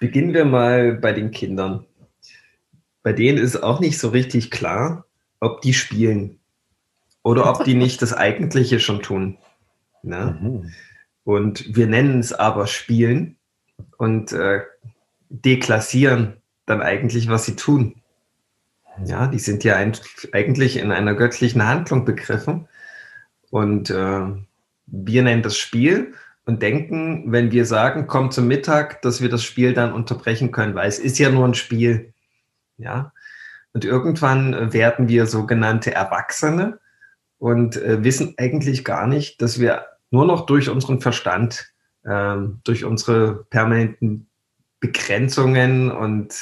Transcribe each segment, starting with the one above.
Beginnen wir mal bei den Kindern. Bei denen ist auch nicht so richtig klar, ob die spielen oder ob die nicht das Eigentliche schon tun. Ne? Mhm. Und wir nennen es aber Spielen und äh, deklassieren dann eigentlich, was sie tun. Ja, die sind ja ein, eigentlich in einer göttlichen Handlung begriffen. Und äh, wir nennen das Spiel und denken, wenn wir sagen, komm zum Mittag, dass wir das Spiel dann unterbrechen können, weil es ist ja nur ein Spiel. Ja. Und irgendwann werden wir sogenannte Erwachsene und äh, wissen eigentlich gar nicht, dass wir nur noch durch unseren Verstand, äh, durch unsere permanenten Begrenzungen und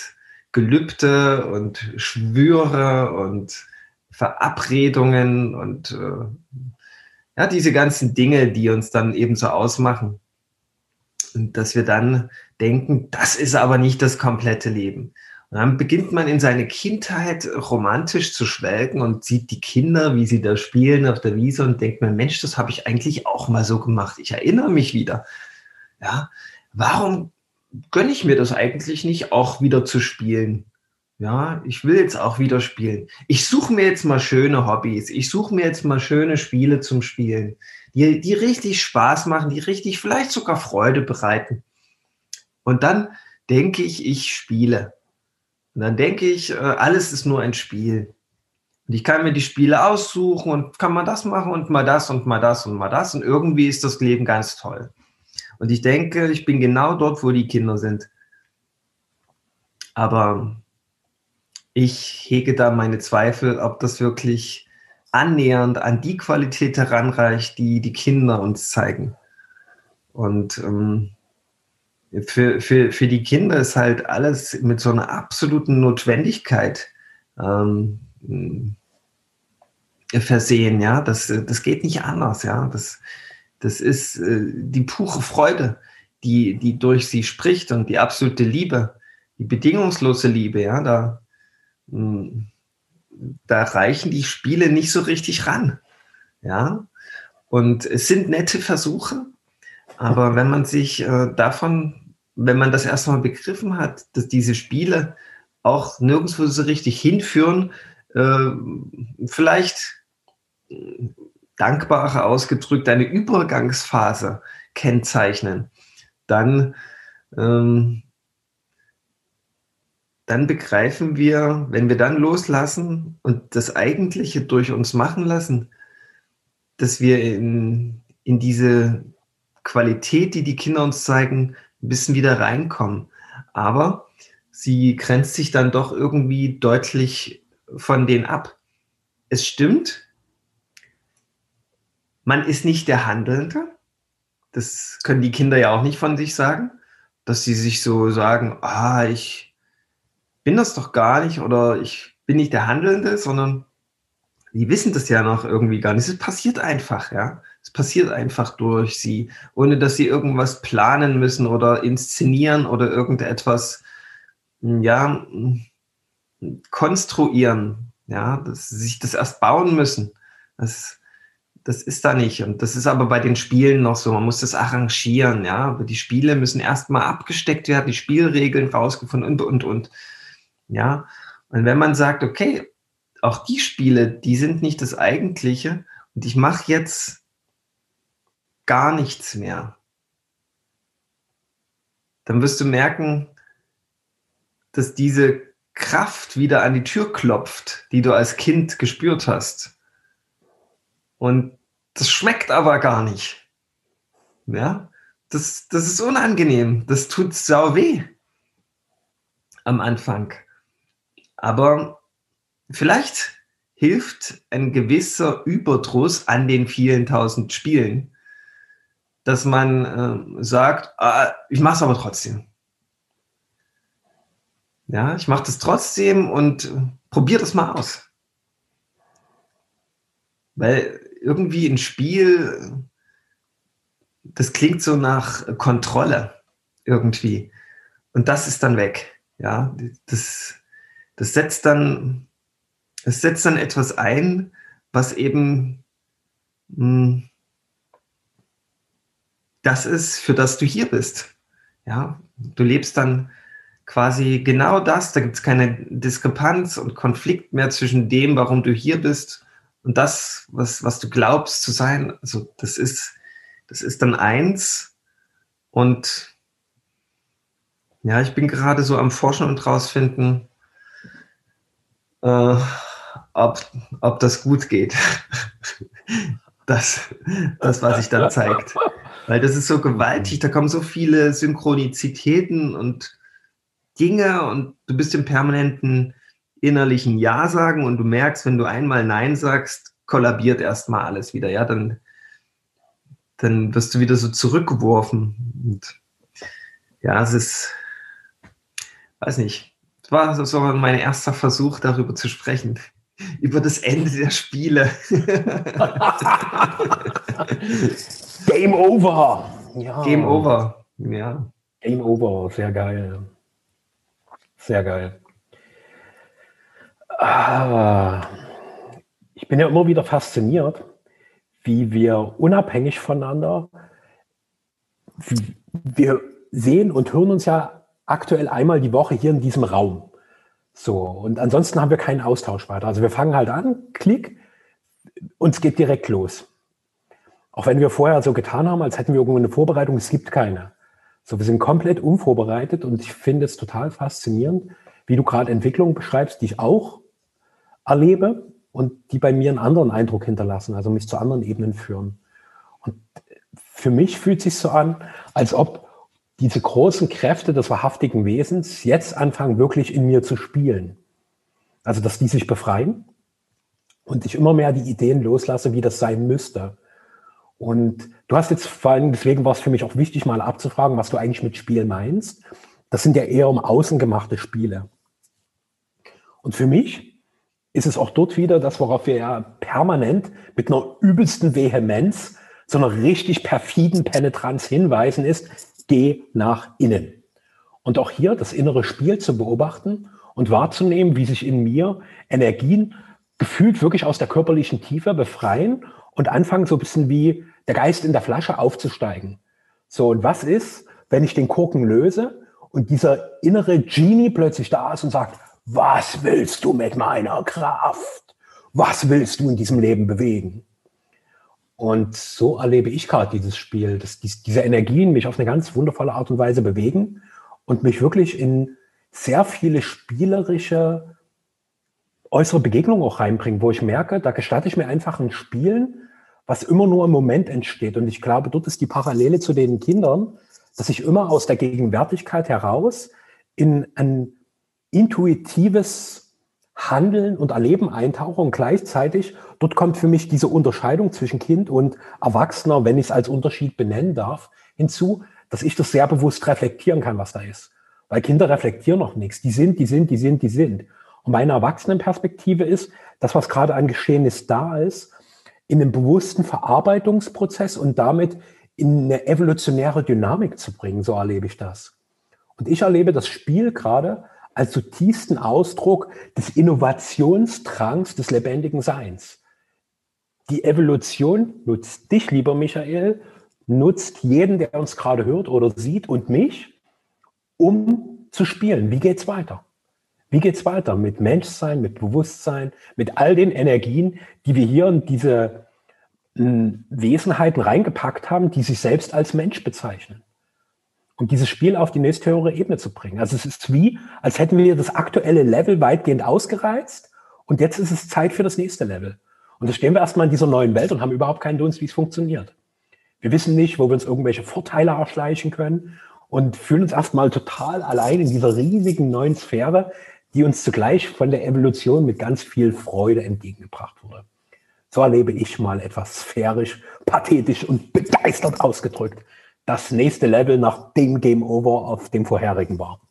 Gelübde und Schwüre und Verabredungen und äh, ja, diese ganzen Dinge, die uns dann eben so ausmachen. Und dass wir dann denken, das ist aber nicht das komplette Leben. Und dann beginnt man in seine Kindheit romantisch zu schwelgen und sieht die Kinder, wie sie da spielen auf der Wiese und denkt mir, Mensch, das habe ich eigentlich auch mal so gemacht. Ich erinnere mich wieder. Ja, warum gönne ich mir das eigentlich nicht, auch wieder zu spielen? Ja, ich will jetzt auch wieder spielen. Ich suche mir jetzt mal schöne Hobbys. Ich suche mir jetzt mal schöne Spiele zum Spielen, die, die richtig Spaß machen, die richtig vielleicht sogar Freude bereiten. Und dann denke ich, ich spiele. Und dann denke ich, äh, alles ist nur ein Spiel. Und ich kann mir die Spiele aussuchen und kann mal das machen und mal das und mal das und mal das. Und irgendwie ist das Leben ganz toll. Und ich denke, ich bin genau dort, wo die Kinder sind. Aber ich hege da meine Zweifel, ob das wirklich annähernd an die Qualität heranreicht, die die Kinder uns zeigen. Und ähm, für, für, für die Kinder ist halt alles mit so einer absoluten Notwendigkeit ähm, versehen, ja. Das, das geht nicht anders, ja. Das, das ist äh, die pure Freude, die, die durch sie spricht und die absolute Liebe, die bedingungslose Liebe, ja. Da, da reichen die Spiele nicht so richtig ran. Ja, und es sind nette Versuche, aber wenn man sich äh, davon, wenn man das erstmal begriffen hat, dass diese Spiele auch nirgendwo so richtig hinführen, äh, vielleicht dankbarer ausgedrückt eine Übergangsphase kennzeichnen, dann ähm, dann begreifen wir, wenn wir dann loslassen und das Eigentliche durch uns machen lassen, dass wir in, in diese Qualität, die die Kinder uns zeigen, ein bisschen wieder reinkommen. Aber sie grenzt sich dann doch irgendwie deutlich von denen ab. Es stimmt, man ist nicht der Handelnde. Das können die Kinder ja auch nicht von sich sagen, dass sie sich so sagen, ah, ich, bin das doch gar nicht oder ich bin nicht der Handelnde, sondern die wissen das ja noch irgendwie gar nicht. Es passiert einfach, ja. Es passiert einfach durch sie, ohne dass sie irgendwas planen müssen oder inszenieren oder irgendetwas, ja, konstruieren, ja, dass sie sich das erst bauen müssen. Das, das ist da nicht. Und das ist aber bei den Spielen noch so. Man muss das arrangieren, ja. Aber die Spiele müssen erstmal abgesteckt werden, die Spielregeln rausgefunden und, und, und. Ja, und wenn man sagt, okay, auch die Spiele, die sind nicht das Eigentliche und ich mache jetzt gar nichts mehr, dann wirst du merken, dass diese Kraft wieder an die Tür klopft, die du als Kind gespürt hast. Und das schmeckt aber gar nicht. Ja, das, das ist unangenehm. Das tut sau weh am Anfang. Aber vielleicht hilft ein gewisser Überdruss an den vielen tausend Spielen, dass man äh, sagt, ah, ich mache es aber trotzdem. Ja, ich mache das trotzdem und äh, probiere das mal aus. Weil irgendwie ein Spiel, das klingt so nach Kontrolle irgendwie. Und das ist dann weg. Ja, das, das setzt dann, es setzt dann etwas ein, was eben mh, hm, das ist, für das du hier bist. Ja, du lebst dann quasi genau das, da gibt es keine Diskrepanz und Konflikt mehr zwischen dem, warum du hier bist und das, was, was du glaubst zu sein. Also das ist, das ist dann eins und ja, ich bin gerade so am Forschen und rausfinden, äh, ob, ob das gut geht. das, das, was sich dann zeigt. Weil das ist so gewaltig, da kommen so viele Synchronizitäten und Dinge und du bist im permanenten innerlichen Ja sagen und du merkst, wenn du einmal Nein sagst, kollabiert erstmal alles wieder. Ja, dann, dann wirst du wieder so zurückgeworfen. Und ja, es ist, weiß nicht, es war so mein erster Versuch, darüber zu sprechen. Über das Ende der Spiele. Game over. Ja. Game over. Ja. Game over, sehr geil. Sehr geil. Ah, ich bin ja immer wieder fasziniert, wie wir unabhängig voneinander, wir sehen und hören uns ja aktuell einmal die Woche hier in diesem Raum. So, und ansonsten haben wir keinen Austausch weiter. Also wir fangen halt an, klick, und es geht direkt los. Auch wenn wir vorher so getan haben, als hätten wir irgendwo eine Vorbereitung, es gibt keine. So, wir sind komplett unvorbereitet und ich finde es total faszinierend, wie du gerade Entwicklungen beschreibst, die ich auch erlebe und die bei mir einen anderen Eindruck hinterlassen, also mich zu anderen Ebenen führen. Und für mich fühlt es sich so an, als ob diese großen Kräfte des wahrhaftigen Wesens jetzt anfangen, wirklich in mir zu spielen. Also, dass die sich befreien und ich immer mehr die Ideen loslasse, wie das sein müsste. Und du hast jetzt vor allem, deswegen war es für mich auch wichtig, mal abzufragen, was du eigentlich mit Spiel meinst. Das sind ja eher um außen gemachte Spiele. Und für mich ist es auch dort wieder das, worauf wir ja permanent mit einer übelsten Vehemenz, so einer richtig perfiden Penetranz hinweisen, ist, geh nach innen. Und auch hier das innere Spiel zu beobachten und wahrzunehmen, wie sich in mir Energien gefühlt wirklich aus der körperlichen Tiefe befreien und anfangen so ein bisschen wie der Geist in der Flasche aufzusteigen. So, und was ist, wenn ich den Korken löse und dieser innere Genie plötzlich da ist und sagt, was willst du mit meiner Kraft? Was willst du in diesem Leben bewegen? Und so erlebe ich gerade dieses Spiel, dass diese Energien mich auf eine ganz wundervolle Art und Weise bewegen und mich wirklich in sehr viele spielerische äußere Begegnungen auch reinbringen, wo ich merke, da gestatte ich mir einfach ein Spielen, was immer nur im Moment entsteht. Und ich glaube, dort ist die Parallele zu den Kindern, dass ich immer aus der Gegenwärtigkeit heraus in ein intuitives Handeln und Erleben eintauche und gleichzeitig dort kommt für mich diese Unterscheidung zwischen Kind und Erwachsener, wenn ich es als Unterschied benennen darf, hinzu, dass ich das sehr bewusst reflektieren kann, was da ist. Weil Kinder reflektieren noch nichts. Die sind, die sind, die sind, die sind. Und meine Erwachsenenperspektive ist, das, was gerade an Geschehnis da ist, in einen bewussten Verarbeitungsprozess und damit in eine evolutionäre Dynamik zu bringen. So erlebe ich das. Und ich erlebe das Spiel gerade als zutiefsten Ausdruck des Innovationsdrangs des lebendigen Seins. Die Evolution nutzt dich, lieber Michael, nutzt jeden, der uns gerade hört oder sieht und mich, um zu spielen. Wie geht's weiter? Wie geht's weiter mit Menschsein, mit Bewusstsein, mit all den Energien, die wir hier in diese hm, Wesenheiten reingepackt haben, die sich selbst als Mensch bezeichnen? Und dieses Spiel auf die nächsthöhere Ebene zu bringen. Also es ist wie, als hätten wir das aktuelle Level weitgehend ausgereizt und jetzt ist es Zeit für das nächste Level. Und da stehen wir erstmal in dieser neuen Welt und haben überhaupt keinen Dunst, wie es funktioniert. Wir wissen nicht, wo wir uns irgendwelche Vorteile erschleichen können und fühlen uns erstmal total allein in dieser riesigen neuen Sphäre, die uns zugleich von der Evolution mit ganz viel Freude entgegengebracht wurde. So erlebe ich mal etwas sphärisch, pathetisch und begeistert ausgedrückt. Das nächste Level nach dem Game Over auf dem vorherigen war.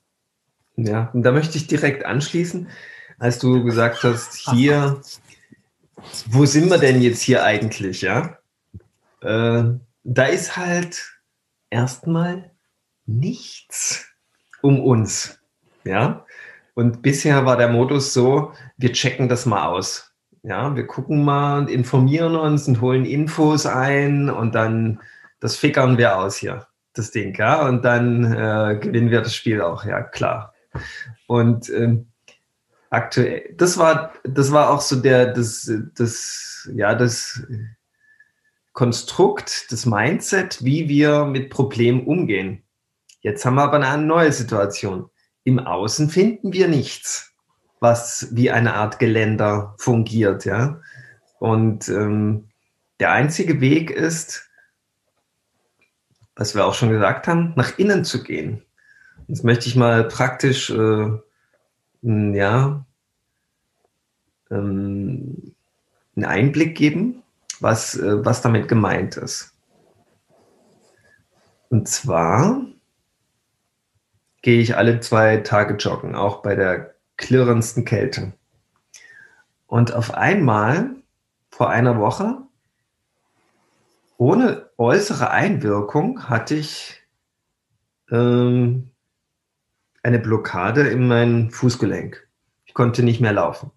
Ja, und da möchte ich direkt anschließen, als du gesagt hast, hier, wo sind wir denn jetzt hier eigentlich, ja? Äh, da ist halt erstmal nichts um uns, ja? Und bisher war der Modus so, wir checken das mal aus. Ja, wir gucken mal und informieren uns und holen Infos ein und dann das fickern wir aus hier, das Ding, ja. Und dann äh, gewinnen wir das Spiel auch, ja, klar. Und ähm, aktuell, das war, das war auch so der, das, das, ja, das Konstrukt, das Mindset, wie wir mit Problemen umgehen. Jetzt haben wir aber eine neue Situation. Im Außen finden wir nichts, was wie eine Art Geländer fungiert, ja. Und ähm, der einzige Weg ist, was wir auch schon gesagt haben, nach innen zu gehen. Jetzt möchte ich mal praktisch, äh, ja, ähm, einen Einblick geben, was, äh, was damit gemeint ist. Und zwar gehe ich alle zwei Tage joggen, auch bei der klirrendsten Kälte. Und auf einmal, vor einer Woche, ohne äußere Einwirkung, hatte ich ähm, eine Blockade in meinem Fußgelenk. Ich konnte nicht mehr laufen.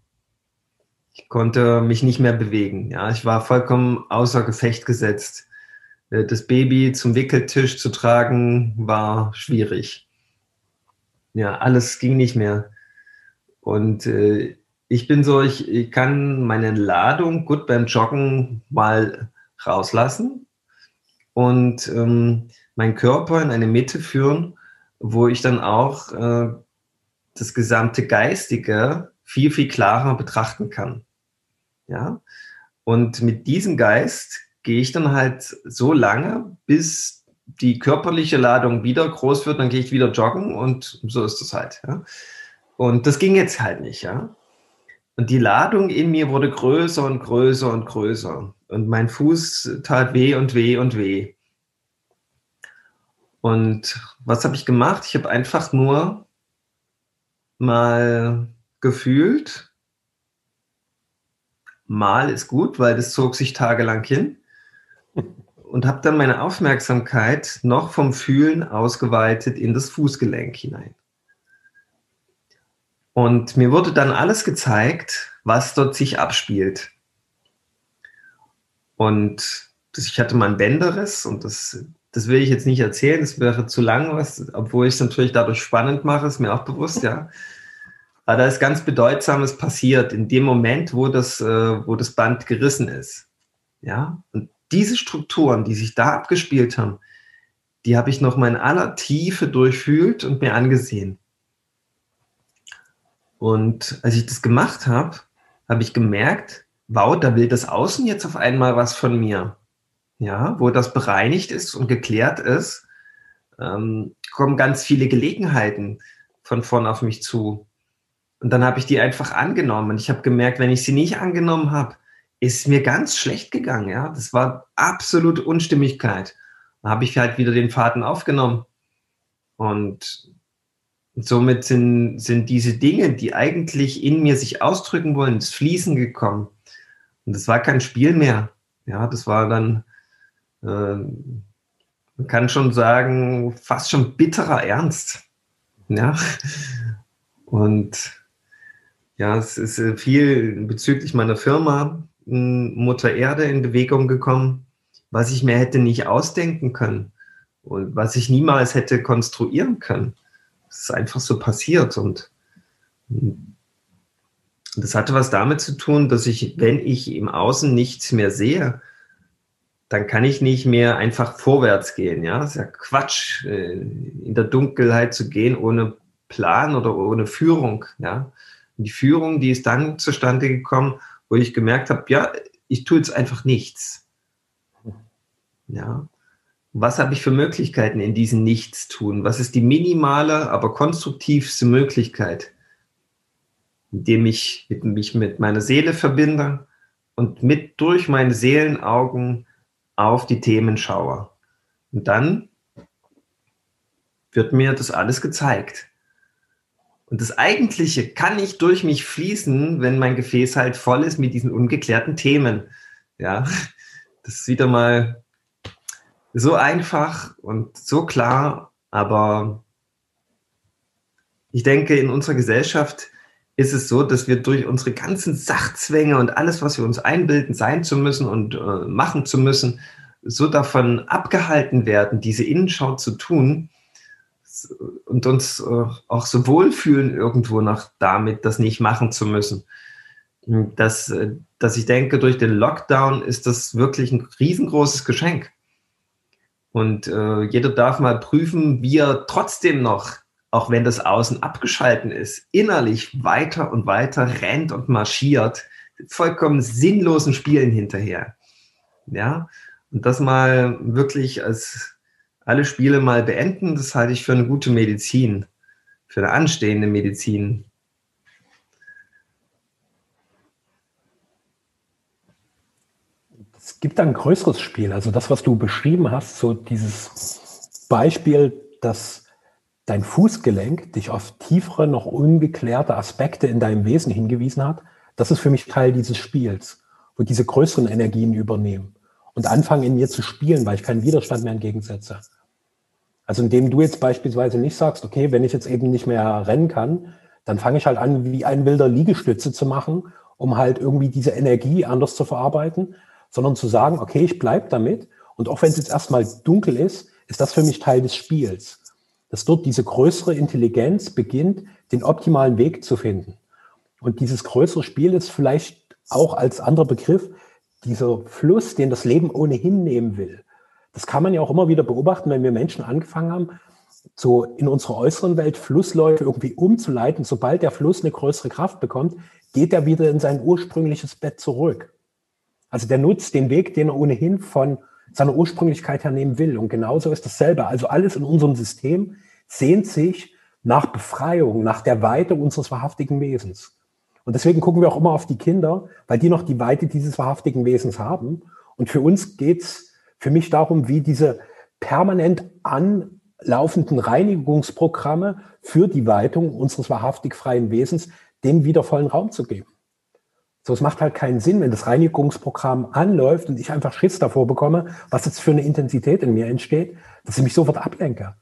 Ich konnte mich nicht mehr bewegen. Ja, ich war vollkommen außer Gefecht gesetzt. Äh, das Baby zum Wickeltisch zu tragen war schwierig. Ja, alles ging nicht mehr. Und äh, ich bin so, ich, ich kann meine Ladung gut beim Joggen mal rauslassen und ähm, meinen Körper in eine Mitte führen, wo ich dann auch äh, das gesamte Geistige viel, viel klarer betrachten kann. Ja. Und mit diesem Geist gehe ich dann halt so lange, bis die körperliche Ladung wieder groß wird, dann gehe ich wieder joggen und so ist das halt. Ja. Und das ging jetzt halt nicht, ja. Und die Ladung in mir wurde größer und größer und größer. Und mein Fuß tat weh und weh und weh. Und was habe ich gemacht? Ich habe einfach nur mal gefühlt, mal ist gut, weil das zog sich tagelang hin. Und habe dann meine Aufmerksamkeit noch vom Fühlen ausgeweitet in das Fußgelenk hinein. Und mir wurde dann alles gezeigt, was dort sich abspielt. Und ich hatte mal ein Bänderriss und das, das will ich jetzt nicht erzählen, das wäre zu lang, was, obwohl ich es natürlich dadurch spannend mache, ist mir auch bewusst, ja. Aber da ist ganz Bedeutsames passiert in dem Moment, wo das, äh, wo das Band gerissen ist. Ja, und diese Strukturen, die sich da abgespielt haben, die habe ich noch mal in aller Tiefe durchfühlt und mir angesehen. Und als ich das gemacht habe, habe ich gemerkt, wow, da will das Außen jetzt auf einmal was von mir. Ja, wo das bereinigt ist und geklärt ist, ähm, kommen ganz viele Gelegenheiten von vorn auf mich zu. Und dann habe ich die einfach angenommen. Und ich habe gemerkt, wenn ich sie nicht angenommen habe, ist mir ganz schlecht gegangen. Ja, das war absolute Unstimmigkeit. Dann habe ich halt wieder den Faden aufgenommen. Und und somit sind, sind diese Dinge, die eigentlich in mir sich ausdrücken wollen, ins Fließen gekommen. Und das war kein Spiel mehr. Ja, das war dann, äh, man kann schon sagen, fast schon bitterer Ernst. Ja. Und ja, es ist äh, viel bezüglich meiner Firma Mutter Erde in Bewegung gekommen, was ich mir hätte nicht ausdenken können und was ich niemals hätte konstruieren können. Es ist einfach so passiert und das hatte was damit zu tun, dass ich, wenn ich im Außen nichts mehr sehe, dann kann ich nicht mehr einfach vorwärts gehen. Ja, das ist ja Quatsch, äh, in der Dunkelheit zu gehen ohne Plan oder ohne Führung. Ja, und die Führung, die ist dann zustande gekommen, wo ich gemerkt habe, ja, ich tue jetzt einfach nichts. Ja, was habe ich für Möglichkeiten in diesem Nichtstun? Was ist die minimale, aber konstruktivste Möglichkeit, indem ich mit, mich mit meiner Seele verbinde und mit durch meine Seelenaugen auf die Themen schaue? Und dann wird mir das alles gezeigt. Und das Eigentliche kann nicht durch mich fließen, wenn mein Gefäß halt voll ist mit diesen ungeklärten Themen. Ja, das ist wieder mal so einfach und so klar, aber ich denke, in unserer Gesellschaft ist es so, dass wir durch unsere ganzen Sachzwänge und alles, was wir uns einbilden, sein zu müssen und äh, machen zu müssen, so davon abgehalten werden, diese Innenschau zu tun, und uns äh, auch so wohlfühlen irgendwo noch damit, das nicht machen zu müssen. Dass, äh, dass ich denke, durch den Lockdown ist das wirklich ein riesengroßes Geschenk. Und äh, jeder darf mal prüfen, wie er trotzdem noch, auch wenn das Außen abgeschalten ist, innerlich weiter und weiter rennt und marschiert, vollkommen sinnlosen Spielen hinterher. Ja, und das mal wirklich als alle Spiele mal beenden, das halte ich für eine gute Medizin, für eine anstehende Medizin. Es gibt ein größeres Spiel, also das, was du beschrieben hast, so dieses Beispiel, dass dein Fußgelenk dich auf tiefere, noch ungeklärte Aspekte in deinem Wesen hingewiesen hat, das ist für mich Teil dieses Spiels, wo diese größeren Energien übernehmen und anfangen in mir zu spielen, weil ich keinen Widerstand mehr entgegensetze. Also indem du jetzt beispielsweise nicht sagst, okay, wenn ich jetzt eben nicht mehr rennen kann, dann fange ich halt an, wie ein wilder Liegestütze zu machen, um halt irgendwie diese Energie anders zu verarbeiten, sondern zu sagen, okay, ich bleibe damit und auch wenn es jetzt erstmal dunkel ist, ist das für mich Teil des Spiels. Dass dort diese größere Intelligenz beginnt, den optimalen Weg zu finden. Und dieses größere Spiel ist vielleicht auch als anderer Begriff dieser Fluss, den das Leben ohnehin nehmen will. Das kann man ja auch immer wieder beobachten, wenn wir Menschen angefangen haben, so in unserer äußeren Welt Flussläufe irgendwie umzuleiten. Sobald der Fluss eine größere Kraft bekommt, geht er wieder in sein ursprüngliches Bett zurück. Also der nutzt den Weg, den er ohnehin von seiner Ursprünglichkeit her nehmen will. Und genauso ist dasselbe. Also alles in unserem System sehnt sich nach Befreiung, nach der Weite unseres wahrhaftigen Wesens. Und deswegen gucken wir auch immer auf die Kinder, weil die noch die Weite dieses wahrhaftigen Wesens haben. Und für uns geht's für mich darum, wie diese permanent anlaufenden Reinigungsprogramme für die Weitung unseres wahrhaftig freien Wesens dem wieder vollen Raum zu geben. So, es macht halt keinen Sinn, wenn das Reinigungsprogramm anläuft und ich einfach Schiss davor bekomme, was jetzt für eine Intensität in mir entsteht, dass ich mich sofort ablenke.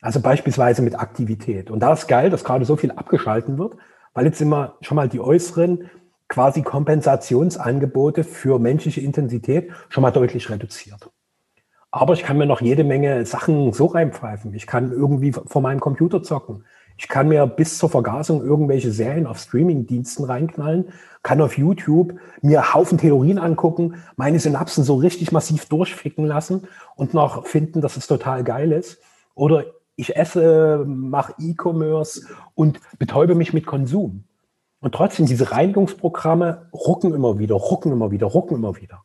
Also beispielsweise mit Aktivität. Und da ist geil, dass gerade so viel abgeschalten wird, weil jetzt immer schon mal die äußeren quasi Kompensationsangebote für menschliche Intensität schon mal deutlich reduziert. Aber ich kann mir noch jede Menge Sachen so reinpfeifen. Ich kann irgendwie vor meinem Computer zocken. Ich kann mir bis zur Vergasung irgendwelche Serien auf Streaming-Diensten reinknallen, kann auf YouTube mir Haufen Theorien angucken, meine Synapsen so richtig massiv durchficken lassen und noch finden, dass es total geil ist. Oder ich esse, mache E-Commerce und betäube mich mit Konsum. Und trotzdem, diese Reinigungsprogramme rucken immer wieder, rucken immer wieder, rucken immer wieder.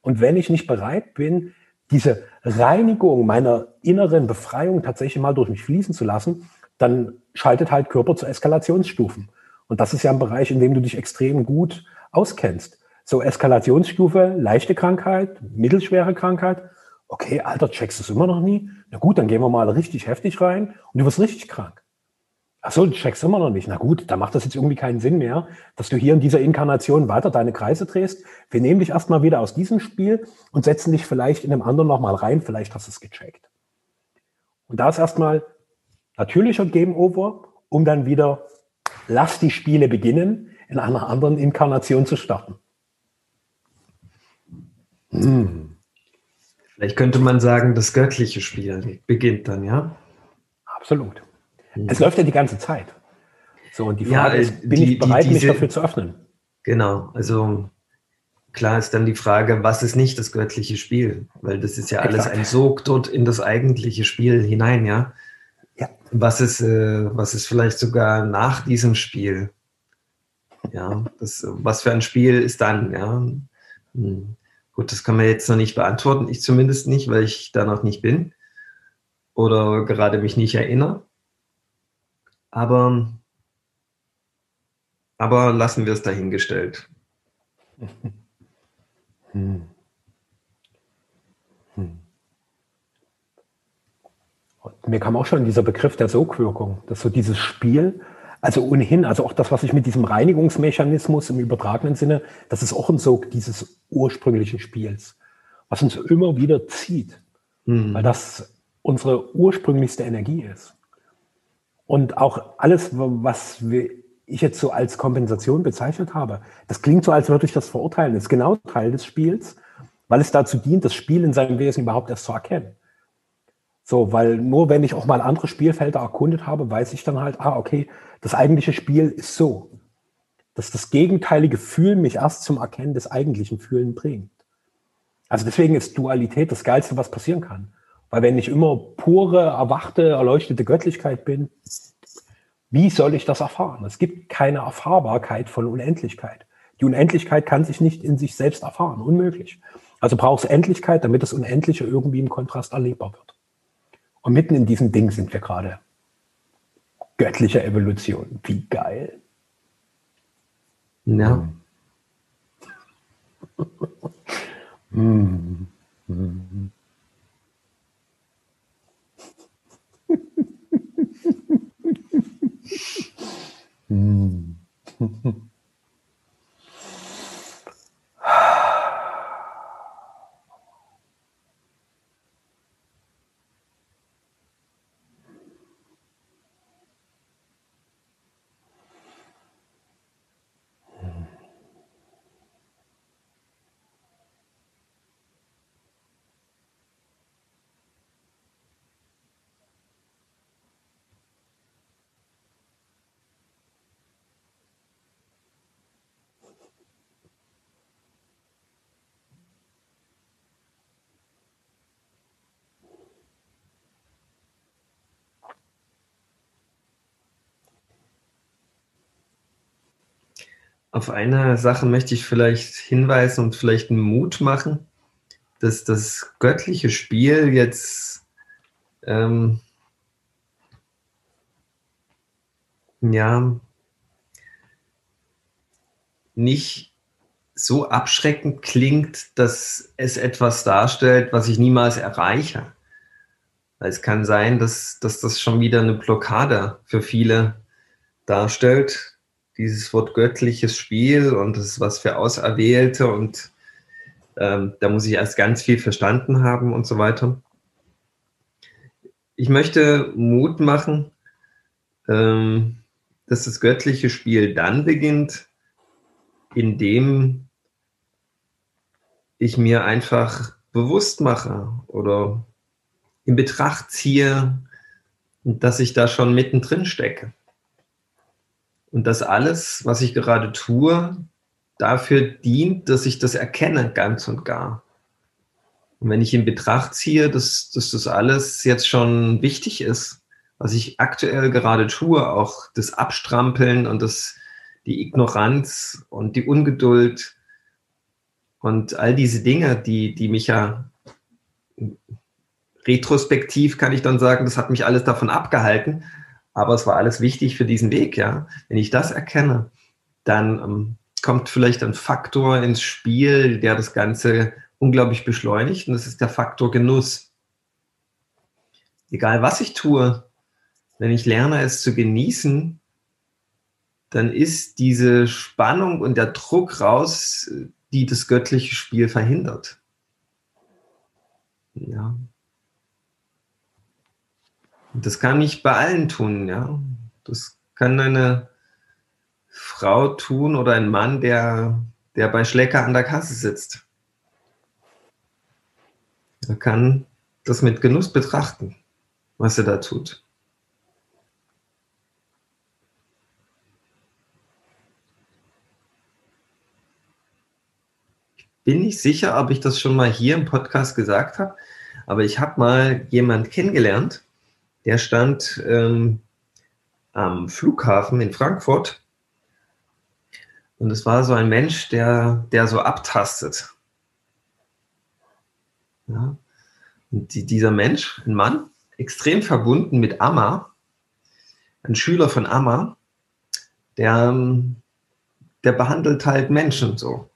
Und wenn ich nicht bereit bin, diese Reinigung meiner inneren Befreiung tatsächlich mal durch mich fließen zu lassen, dann schaltet halt Körper zu Eskalationsstufen. Und das ist ja ein Bereich, in dem du dich extrem gut auskennst. So Eskalationsstufe, leichte Krankheit, mittelschwere Krankheit. Okay, Alter, checkst du es immer noch nie? Na gut, dann gehen wir mal richtig heftig rein und du wirst richtig krank. Ach so, du checkst immer noch nicht. Na gut, da macht das jetzt irgendwie keinen Sinn mehr, dass du hier in dieser Inkarnation weiter deine Kreise drehst. Wir nehmen dich erstmal wieder aus diesem Spiel und setzen dich vielleicht in einem anderen nochmal rein. Vielleicht hast du es gecheckt. Und da ist erstmal natürlicher Game Over, um dann wieder, lass die Spiele beginnen, in einer anderen Inkarnation zu starten. Hm. Vielleicht könnte man sagen, das göttliche Spiel beginnt dann, ja? Absolut. Mhm. Es läuft ja die ganze Zeit. So, und die Frage ja, ist, bin die, ich bereit, die, diese, mich dafür zu öffnen? Genau, also klar ist dann die Frage, was ist nicht das göttliche Spiel? Weil das ist ja alles Exakt. ein Sog dort in das eigentliche Spiel hinein, ja? Was ist, äh, was ist vielleicht sogar nach diesem Spiel? Ja, das, was für ein Spiel ist dann, ja? Hm. Gut, das kann man jetzt noch nicht beantworten, ich zumindest nicht, weil ich da noch nicht bin oder gerade mich nicht erinnere. Aber, aber lassen wir es dahingestellt. Hm. Mir kam auch schon dieser Begriff der Sogwirkung, dass so dieses Spiel, also ohnehin, also auch das, was ich mit diesem Reinigungsmechanismus im übertragenen Sinne, das ist auch ein Sog dieses ursprünglichen Spiels, was uns immer wieder zieht, mhm. weil das unsere ursprünglichste Energie ist. Und auch alles, was ich jetzt so als Kompensation bezeichnet habe, das klingt so, als würde ich das verurteilen. Das ist genau Teil des Spiels, weil es dazu dient, das Spiel in seinem Wesen überhaupt erst zu erkennen. So, weil nur wenn ich auch mal andere Spielfelder erkundet habe, weiß ich dann halt, ah, okay, das eigentliche Spiel ist so. Dass das gegenteilige Fühlen mich erst zum Erkennen des eigentlichen Fühlen bringt. Also deswegen ist Dualität das Geilste, was passieren kann. Weil wenn ich immer pure, erwachte, erleuchtete Göttlichkeit bin, wie soll ich das erfahren? Es gibt keine Erfahrbarkeit von Unendlichkeit. Die Unendlichkeit kann sich nicht in sich selbst erfahren. Unmöglich. Also braucht es Endlichkeit, damit das Unendliche irgendwie im Kontrast erlebbar wird. Und mitten in diesem Ding sind wir gerade. Göttliche Evolution. Wie geil. Ja. mm. Mm. mm. Auf eine Sache möchte ich vielleicht hinweisen und vielleicht einen Mut machen, dass das göttliche Spiel jetzt ähm, ja nicht so abschreckend klingt, dass es etwas darstellt, was ich niemals erreiche. Es kann sein, dass, dass das schon wieder eine Blockade für viele darstellt, dieses Wort göttliches Spiel und das ist was für Auserwählte und ähm, da muss ich erst ganz viel verstanden haben und so weiter. Ich möchte Mut machen, ähm, dass das göttliche Spiel dann beginnt, indem ich mir einfach bewusst mache oder in Betracht ziehe, dass ich da schon mittendrin stecke. Und das alles, was ich gerade tue, dafür dient, dass ich das erkenne, ganz und gar. Und wenn ich in Betracht ziehe, dass, dass das alles jetzt schon wichtig ist, was ich aktuell gerade tue, auch das Abstrampeln und das, die Ignoranz und die Ungeduld und all diese Dinge, die, die mich ja retrospektiv kann ich dann sagen, das hat mich alles davon abgehalten, aber es war alles wichtig für diesen Weg, ja. Wenn ich das erkenne, dann ähm, kommt vielleicht ein Faktor ins Spiel, der das Ganze unglaublich beschleunigt und das ist der Faktor Genuss. Egal was ich tue, wenn ich lerne es zu genießen, dann ist diese Spannung und der Druck raus, die das göttliche Spiel verhindert. Ja, das kann ich bei allen tun, ja. Das kann eine Frau tun oder ein Mann, der, der bei Schlecker an der Kasse sitzt. Er kann das mit Genuss betrachten, was er da tut. Ich bin nicht sicher, ob ich das schon mal hier im Podcast gesagt habe, aber ich habe mal jemanden kennengelernt, der stand ähm, am Flughafen in Frankfurt. Und es war so ein Mensch, der, der so abtastet. Ja. Und die, dieser Mensch, ein Mann, extrem verbunden mit Amma, ein Schüler von Amma, der, der behandelt halt Menschen so.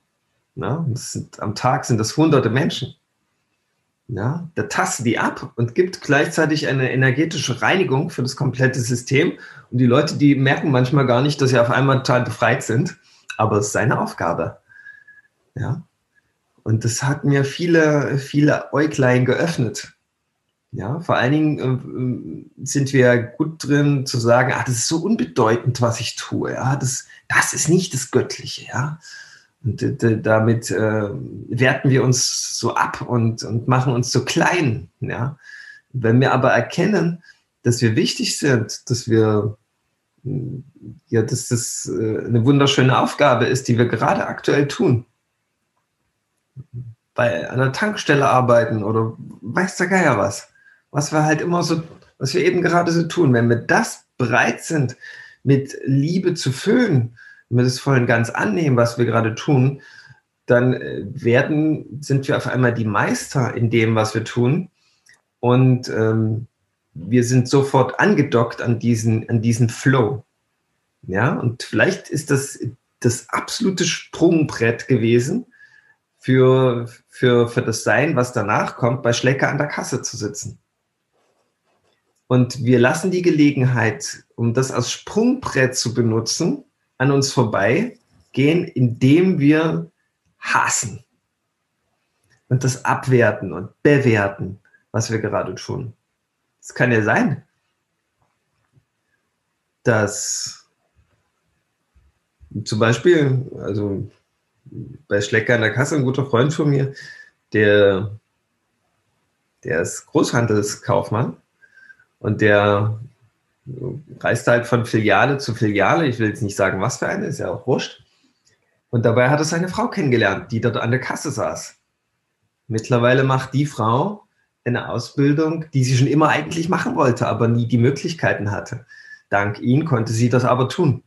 Ja, sind, am Tag sind das hunderte Menschen. Ja, der tastet die ab und gibt gleichzeitig eine energetische Reinigung für das komplette System. Und die Leute, die merken manchmal gar nicht, dass sie auf einmal total befreit sind. Aber es ist seine Aufgabe. Ja. Und das hat mir viele, viele Äuglein geöffnet. Ja, vor allen Dingen äh, sind wir gut drin zu sagen, ah, das ist so unbedeutend, was ich tue. Ja, das, das ist nicht das Göttliche. Ja, und damit äh, werten wir uns so ab und, und machen uns so klein. Ja? Wenn wir aber erkennen, dass wir wichtig sind, dass wir ja, dass das äh, eine wunderschöne Aufgabe ist, die wir gerade aktuell tun. Bei einer Tankstelle arbeiten oder weiß der Geier was. Was wir halt immer so, was wir eben gerade so tun. Wenn wir das bereit sind, mit Liebe zu füllen, wenn wir das voll und ganz annehmen, was wir gerade tun, dann äh, werden, sind wir auf einmal die Meister in dem, was wir tun. Und ähm, wir sind sofort angedockt an diesen, an diesen Flow. Ja, und vielleicht ist das das absolute Sprungbrett gewesen für, für, für das Sein, was danach kommt, bei Schlecker an der Kasse zu sitzen. Und wir lassen die Gelegenheit, um das als Sprungbrett zu benutzen, an uns vorbei gehen, indem wir hassen und das abwerten und bewerten, was wir gerade tun. Es kann ja sein, dass zum Beispiel, also bei Schlecker in der Kasse, ein guter Freund von mir, der, der ist Großhandelskaufmann und der reist halt von Filiale zu Filiale. Ich will jetzt nicht sagen, was für eine, ist ja auch wurscht. Und dabei hat er seine Frau kennengelernt, die dort an der Kasse saß. Mittlerweile macht die Frau eine Ausbildung, die sie schon immer eigentlich machen wollte, aber nie die Möglichkeiten hatte. Dank ihm konnte sie das aber tun.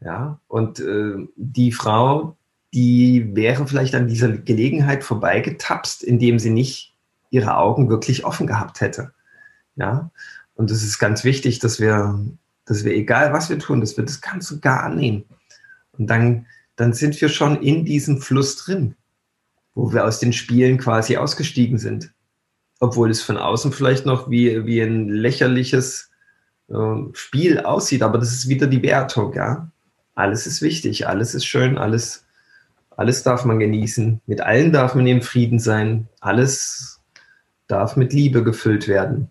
Ja, und äh, die Frau, die wäre vielleicht an dieser Gelegenheit vorbeigetapst, indem sie nicht ihre Augen wirklich offen gehabt hätte. Ja, und es ist ganz wichtig, dass wir, dass wir, egal was wir tun, dass wir das ganz und gar annehmen. Und dann, dann sind wir schon in diesem Fluss drin, wo wir aus den Spielen quasi ausgestiegen sind obwohl es von außen vielleicht noch wie, wie ein lächerliches äh, Spiel aussieht, aber das ist wieder die Wertung, ja. Alles ist wichtig, alles ist schön, alles, alles darf man genießen, mit allen darf man im Frieden sein, alles darf mit Liebe gefüllt werden.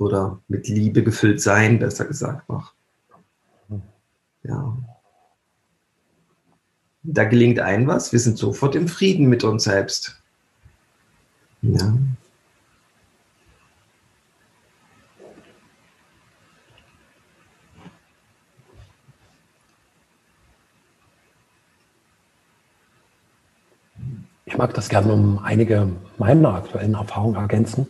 Oder mit Liebe gefüllt sein, besser gesagt noch. Ja. Da gelingt ein was, wir sind sofort im Frieden mit uns selbst. Ja. Ich mag das gerne um einige meiner aktuellen Erfahrungen ergänzen,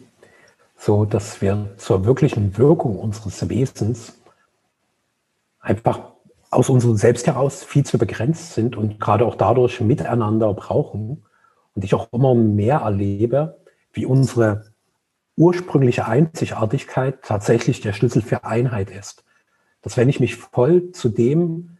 so dass wir zur wirklichen Wirkung unseres Wesens einfach aus unserem Selbst heraus viel zu begrenzt sind und gerade auch dadurch miteinander brauchen. Und ich auch immer mehr erlebe, wie unsere ursprüngliche Einzigartigkeit tatsächlich der Schlüssel für Einheit ist. Dass wenn ich mich voll zu dem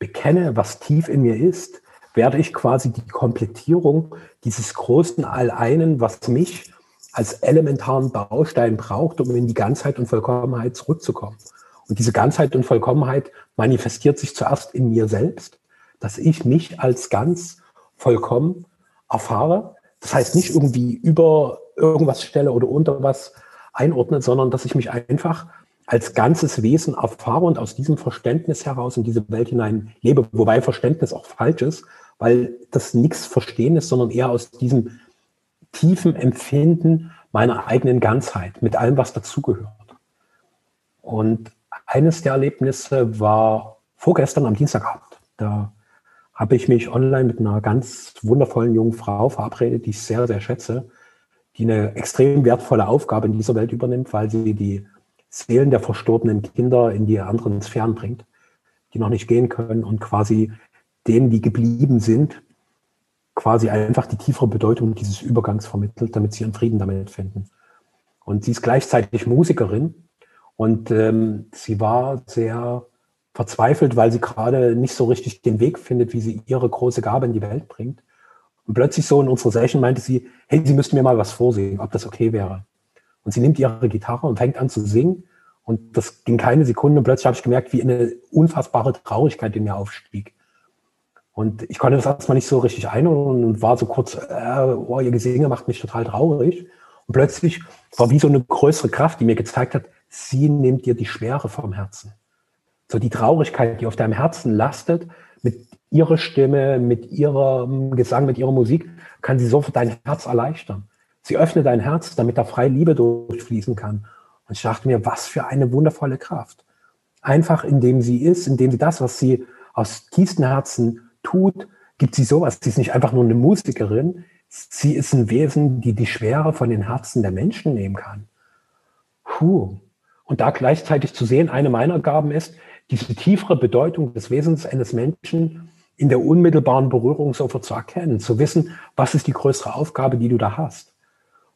bekenne, was tief in mir ist, werde ich quasi die Komplettierung dieses großen All-Einen, was mich als elementaren Baustein braucht, um in die Ganzheit und Vollkommenheit zurückzukommen. Und diese Ganzheit und Vollkommenheit manifestiert sich zuerst in mir selbst, dass ich mich als ganz vollkommen erfahre. Das heißt nicht irgendwie über irgendwas stelle oder unter was einordne, sondern dass ich mich einfach als ganzes Wesen erfahre und aus diesem Verständnis heraus in diese Welt hinein lebe, wobei Verständnis auch falsch ist, weil das nichts Verstehen ist, sondern eher aus diesem tiefen Empfinden meiner eigenen Ganzheit mit allem, was dazugehört. Und eines der Erlebnisse war vorgestern am Dienstagabend. Da habe ich mich online mit einer ganz wundervollen jungen Frau verabredet, die ich sehr, sehr schätze, die eine extrem wertvolle Aufgabe in dieser Welt übernimmt, weil sie die Seelen der verstorbenen Kinder in die anderen Sphären bringt, die noch nicht gehen können und quasi denen, die geblieben sind, quasi einfach die tiefere Bedeutung dieses Übergangs vermittelt, damit sie ihren Frieden damit finden. Und sie ist gleichzeitig Musikerin und ähm, sie war sehr verzweifelt, weil sie gerade nicht so richtig den Weg findet, wie sie ihre große Gabe in die Welt bringt. Und plötzlich so in unserer Session meinte sie, hey, Sie müssten mir mal was vorsingen, ob das okay wäre. Und sie nimmt ihre Gitarre und fängt an zu singen. Und das ging keine Sekunde. Und plötzlich habe ich gemerkt, wie eine unfassbare Traurigkeit in mir aufstieg. Und ich konnte das erstmal nicht so richtig einordnen und war so kurz, äh, oh, ihr Gesinge macht mich total traurig. Und plötzlich war wie so eine größere Kraft, die mir gezeigt hat, sie nimmt dir die Schwere vom Herzen. So die Traurigkeit, die auf deinem Herzen lastet, mit ihrer Stimme, mit ihrem Gesang, mit ihrer Musik, kann sie sofort dein Herz erleichtern. Sie öffne dein Herz, damit da freie Liebe durchfließen kann. Und ich dachte mir, was für eine wundervolle Kraft. Einfach indem sie ist, indem sie das, was sie aus tiefstem Herzen tut, gibt sie sowas. Sie ist nicht einfach nur eine Musikerin, sie ist ein Wesen, die die Schwere von den Herzen der Menschen nehmen kann. Puh. Und da gleichzeitig zu sehen, eine meiner Gaben ist, diese tiefere Bedeutung des Wesens eines Menschen in der unmittelbaren Berührung sofort zu erkennen, zu wissen, was ist die größere Aufgabe, die du da hast.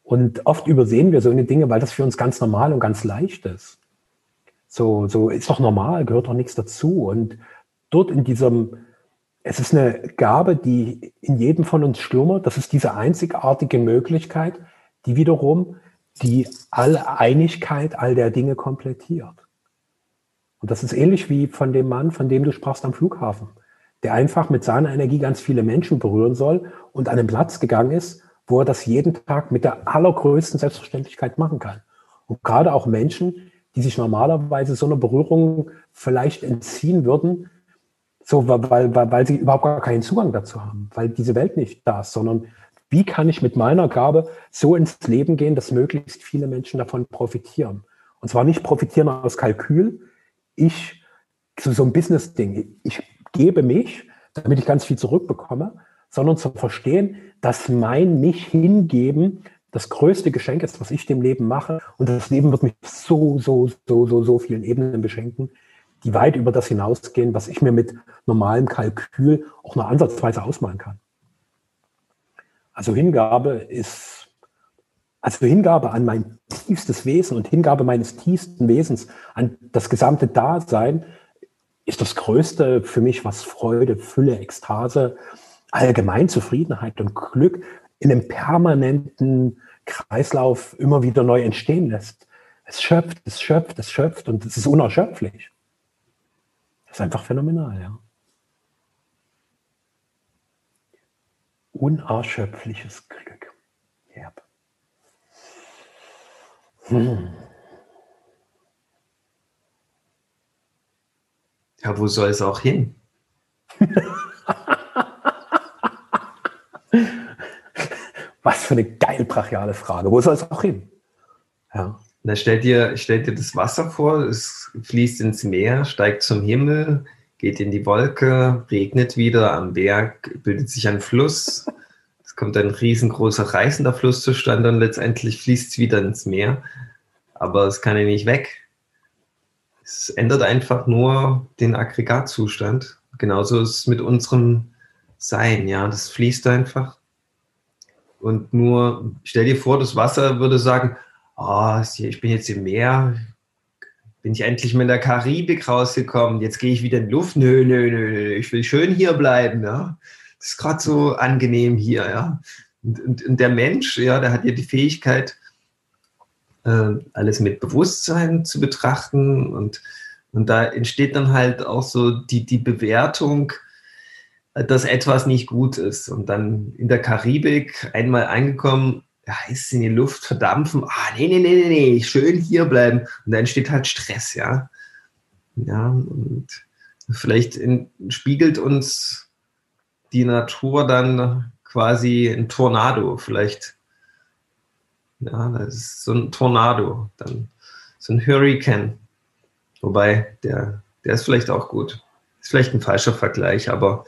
Und oft übersehen wir so eine Dinge, weil das für uns ganz normal und ganz leicht ist. So, so ist doch normal, gehört doch nichts dazu. Und dort in diesem, es ist eine Gabe, die in jedem von uns schlummert. Das ist diese einzigartige Möglichkeit, die wiederum die alle Einigkeit all der Dinge komplettiert. Und das ist ähnlich wie von dem Mann, von dem du sprachst am Flughafen, der einfach mit seiner Energie ganz viele Menschen berühren soll und an den Platz gegangen ist, wo er das jeden Tag mit der allergrößten Selbstverständlichkeit machen kann. Und gerade auch Menschen, die sich normalerweise so einer Berührung vielleicht entziehen würden, so, weil, weil, weil sie überhaupt gar keinen Zugang dazu haben, weil diese Welt nicht da ist, sondern wie kann ich mit meiner Gabe so ins Leben gehen, dass möglichst viele Menschen davon profitieren? Und zwar nicht profitieren aus Kalkül, ich, so, so ein Business-Ding, ich gebe mich, damit ich ganz viel zurückbekomme, sondern zu verstehen, dass mein mich hingeben das größte Geschenk ist, was ich dem Leben mache. Und das Leben wird mich so, so, so, so, so vielen Ebenen beschenken, die weit über das hinausgehen, was ich mir mit normalem Kalkül auch nur ansatzweise ausmalen kann. Also Hingabe ist, also Hingabe an mein tiefstes Wesen und Hingabe meines tiefsten Wesens an das gesamte Dasein ist das Größte für mich, was Freude, Fülle, Ekstase, allgemein Zufriedenheit und Glück in einem permanenten Kreislauf immer wieder neu entstehen lässt. Es schöpft, es schöpft, es schöpft und es ist unerschöpflich. Das ist einfach phänomenal, ja. Unerschöpfliches Glück. Yep. Hm. Ja, wo soll es auch hin? Was für eine geil brachiale Frage. Wo soll es auch hin? Ja. Na, stell dir, stell dir das Wasser vor, es fließt ins Meer, steigt zum Himmel, geht in die Wolke, regnet wieder am Berg, bildet sich ein Fluss, es kommt ein riesengroßer reißender Fluss zustande und letztendlich fließt es wieder ins Meer. Aber es kann ja nicht weg. Es ändert einfach nur den Aggregatzustand. Genauso ist es mit unserem Sein, ja, das fließt einfach. Und nur, stell dir vor, das Wasser würde sagen, oh, ich bin jetzt im Meer, bin ich endlich mit der Karibik rausgekommen, jetzt gehe ich wieder in die Luft. Nö, nö, nö, ich will schön hier bleiben. Ja. Das ist gerade so angenehm hier. Ja. Und, und, und, der Mensch, ja, der hat ja die Fähigkeit, äh, alles mit Bewusstsein zu betrachten. Und, und da entsteht dann halt auch so die, die Bewertung, dass etwas nicht gut ist. Und dann in der Karibik einmal angekommen, heißt es in die Luft verdampfen, ah, nee, nee, nee, nee, nee, schön hier bleiben. Und dann entsteht halt Stress, ja. Ja, und vielleicht in, spiegelt uns die Natur dann quasi ein Tornado, vielleicht. Ja, das ist so ein Tornado, dann so ein Hurricane. Wobei, der, der ist vielleicht auch gut. Ist vielleicht ein falscher Vergleich, aber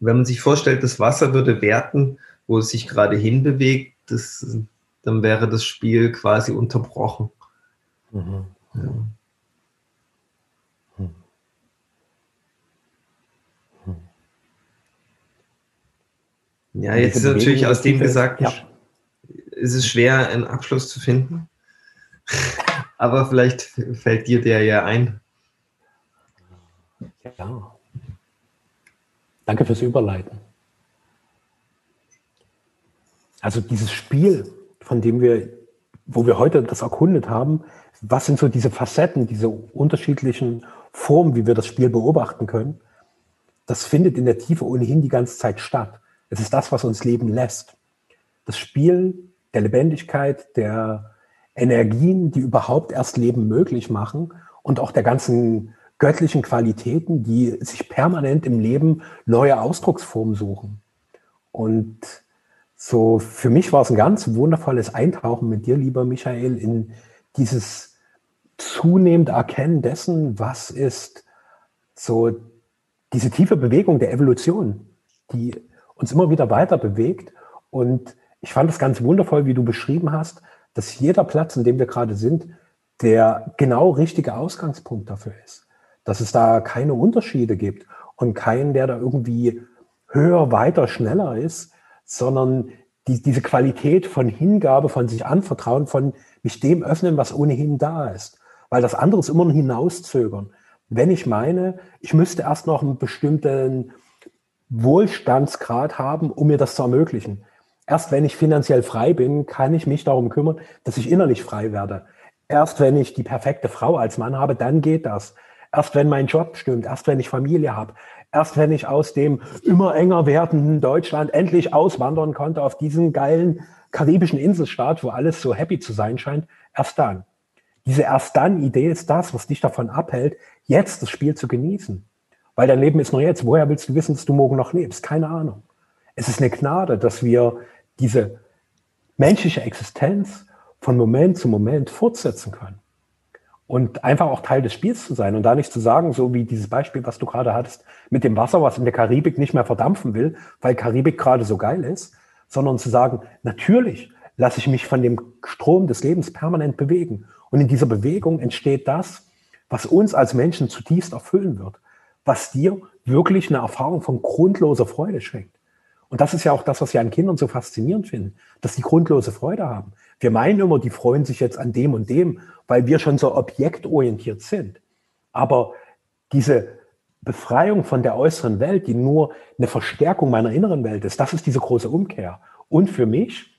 wenn man sich vorstellt, das Wasser würde werten, wo es sich gerade hinbewegt, das, dann wäre das Spiel quasi unterbrochen. Mhm. Ja. Ja, jetzt ist natürlich aus dem gesagt, ja. ist es schwer, einen Abschluss zu finden. Aber vielleicht fällt dir der ja ein. Ja. Danke fürs Überleiten. Also dieses Spiel, von dem wir, wo wir heute das erkundet haben, was sind so diese Facetten, diese unterschiedlichen Formen, wie wir das Spiel beobachten können, das findet in der Tiefe ohnehin die ganze Zeit statt. Es ist das, was uns leben lässt. Das Spiel der Lebendigkeit, der Energien, die überhaupt erst Leben möglich machen und auch der ganzen göttlichen Qualitäten, die sich permanent im Leben neue Ausdrucksformen suchen. Und So, für mich war es ein ganz wundervolles Eintauchen mit dir, lieber Michael, in dieses zunehmende Erkennen dessen, was ist so diese tiefe Bewegung der Evolution, die uns immer wieder weiter bewegt. Und ich fand es ganz wundervoll, wie du beschrieben hast, dass jeder Platz, in dem wir gerade sind, der genau richtige Ausgangspunkt dafür ist. Dass es da keine Unterschiede gibt und keinen, der da irgendwie höher, weiter, schneller ist, sondern die, diese Qualität von Hingabe, von sich anvertrauen, von mich dem öffnen, was ohnehin da ist. Weil das andere ist immer ein Hinauszögern. Wenn ich meine, ich müsste erst noch einen bestimmten Wohlstandsgrad haben, um mir das zu ermöglichen. Erst wenn ich finanziell frei bin, kann ich mich darum kümmern, dass ich innerlich frei werde. Erst wenn ich die perfekte Frau als Mann habe, dann geht das. Erst wenn mein Job stimmt, erst wenn ich Familie habe, erst wenn ich aus dem immer enger werdenden Deutschland endlich auswandern konnte auf diesen geilen karibischen Inselstaat, wo alles so happy zu sein scheint, erst dann. Diese erst dann Idee ist das, was dich davon abhält, jetzt das Spiel zu genießen. Weil dein Leben ist nur jetzt. Woher willst du wissen, dass du morgen noch lebst? Keine Ahnung. Es ist eine Gnade, dass wir diese menschliche Existenz von Moment zu Moment fortsetzen können und einfach auch Teil des Spiels zu sein und da nicht zu sagen, so wie dieses Beispiel, was du gerade hattest, mit dem Wasser, was in der Karibik nicht mehr verdampfen will, weil Karibik gerade so geil ist, sondern zu sagen, natürlich lasse ich mich von dem Strom des Lebens permanent bewegen. Und in dieser Bewegung entsteht das, was uns als Menschen zutiefst erfüllen wird, was dir wirklich eine Erfahrung von grundloser Freude schenkt. Und das ist ja auch das, was wir an Kindern so faszinierend finden, dass die grundlose Freude haben. Wir meinen immer, die freuen sich jetzt an dem und dem, weil wir schon so objektorientiert sind. Aber diese Befreiung von der äußeren Welt, die nur eine Verstärkung meiner inneren Welt ist, das ist diese große Umkehr. Und für mich,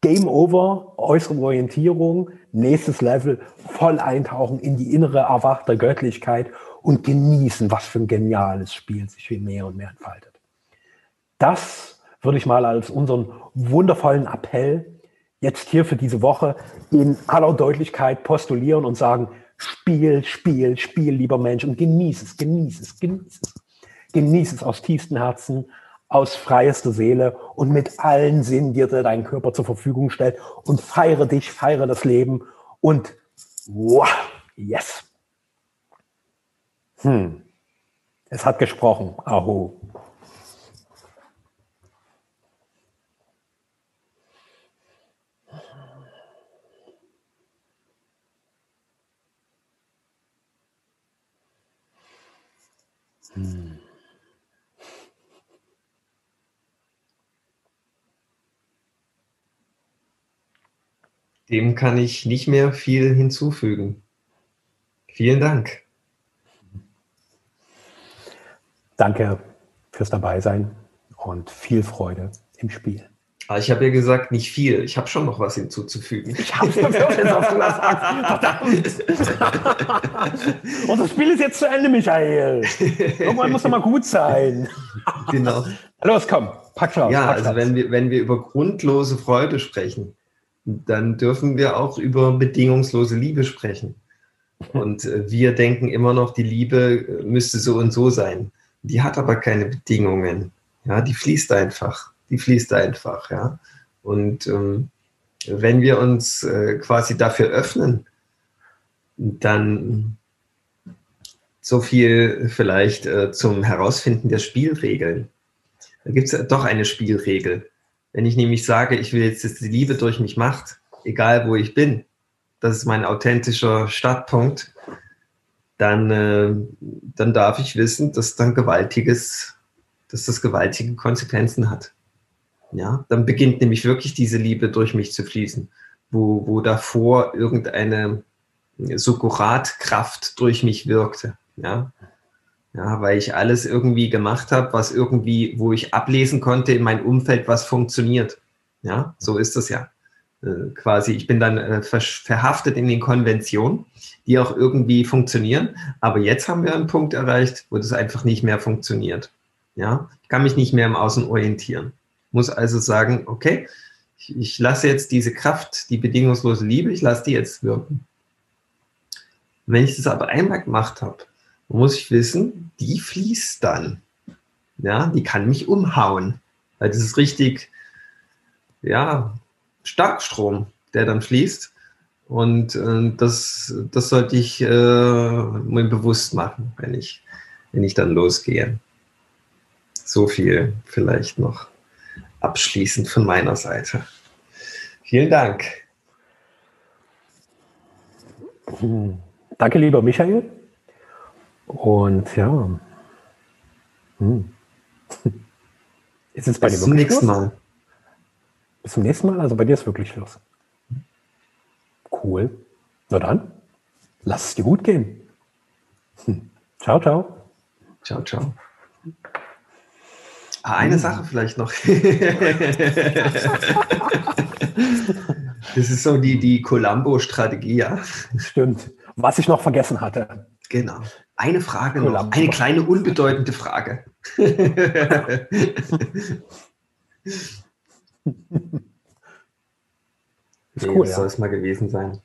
Game over, äußere Orientierung, nächstes Level, voll eintauchen in die innere erwachte Göttlichkeit und genießen, was für ein geniales Spiel sich viel mehr und mehr entfaltet. Das würde ich mal als unseren wundervollen Appell jetzt hier für diese Woche in aller Deutlichkeit postulieren und sagen, Spiel, Spiel, Spiel, lieber Mensch, und genieß es, genieß es, genieß es. Genieß es aus tiefstem Herzen, aus freiester Seele und mit allen Sinnen, die dir dein Körper zur Verfügung stellt und feiere dich, feiere das Leben und wow, yes. Hm. Es hat gesprochen. Aho. Dem kann ich nicht mehr viel hinzufügen. Vielen Dank. Danke fürs Dabeisein und viel Freude im Spiel. Ich habe ja gesagt, nicht viel. Ich habe schon noch was hinzuzufügen. Ich habe es. Und das Spiel ist jetzt zu Ende, Michael. Irgendwann muss doch mal gut sein. Genau. Los, komm, pack raus. Ja, pack also wenn wir, wenn wir über grundlose Freude sprechen, dann dürfen wir auch über bedingungslose Liebe sprechen. Und äh, wir denken immer noch, die Liebe äh, müsste so und so sein. Die hat aber keine Bedingungen. Ja, die fließt einfach die fließt einfach, ja. Und ähm, wenn wir uns äh, quasi dafür öffnen, dann so viel vielleicht äh, zum Herausfinden der Spielregeln. Da gibt es doch eine Spielregel. Wenn ich nämlich sage, ich will jetzt, dass die Liebe durch mich macht, egal wo ich bin, das ist mein authentischer Startpunkt, dann, äh, dann darf ich wissen, dass dann gewaltiges, dass das gewaltige Konsequenzen hat. Ja, dann beginnt nämlich wirklich diese Liebe durch mich zu fließen, wo, wo davor irgendeine Sukkuratkraft durch mich wirkte. Ja, ja, weil ich alles irgendwie gemacht habe, was irgendwie, wo ich ablesen konnte in meinem Umfeld, was funktioniert. Ja, so ist das ja. Äh, quasi, ich bin dann äh, ver verhaftet in den Konventionen, die auch irgendwie funktionieren. Aber jetzt haben wir einen Punkt erreicht, wo das einfach nicht mehr funktioniert. Ja, ich kann mich nicht mehr im Außen orientieren muss also sagen, okay, ich, ich lasse jetzt diese Kraft, die bedingungslose Liebe, ich lasse die jetzt wirken. Wenn ich das aber einmal gemacht habe, muss ich wissen, die fließt dann. Ja, die kann mich umhauen. Weil das ist richtig ja, Starkstrom, der dann fließt. Und äh, das, das sollte ich äh, mir bewusst machen, wenn ich, wenn ich dann losgehe. So viel vielleicht noch abschließend von meiner Seite. Vielen Dank. Danke, lieber Michael. Und ja. Hm. Ist es bei Bis dir zum nächsten Mal. Bis zum nächsten Mal? Also bei dir ist wirklich Schluss. Cool. Na dann, lass es dir gut gehen. Hm. Ciao, ciao. Ciao, ciao. Ah, eine hm. Sache vielleicht noch. das ist so die, die Columbo-Strategie, ja. Stimmt. Was ich noch vergessen hatte. Genau. Eine Frage Columbo. noch. Eine kleine, unbedeutende Frage. ist cool, das ja. soll es mal gewesen sein.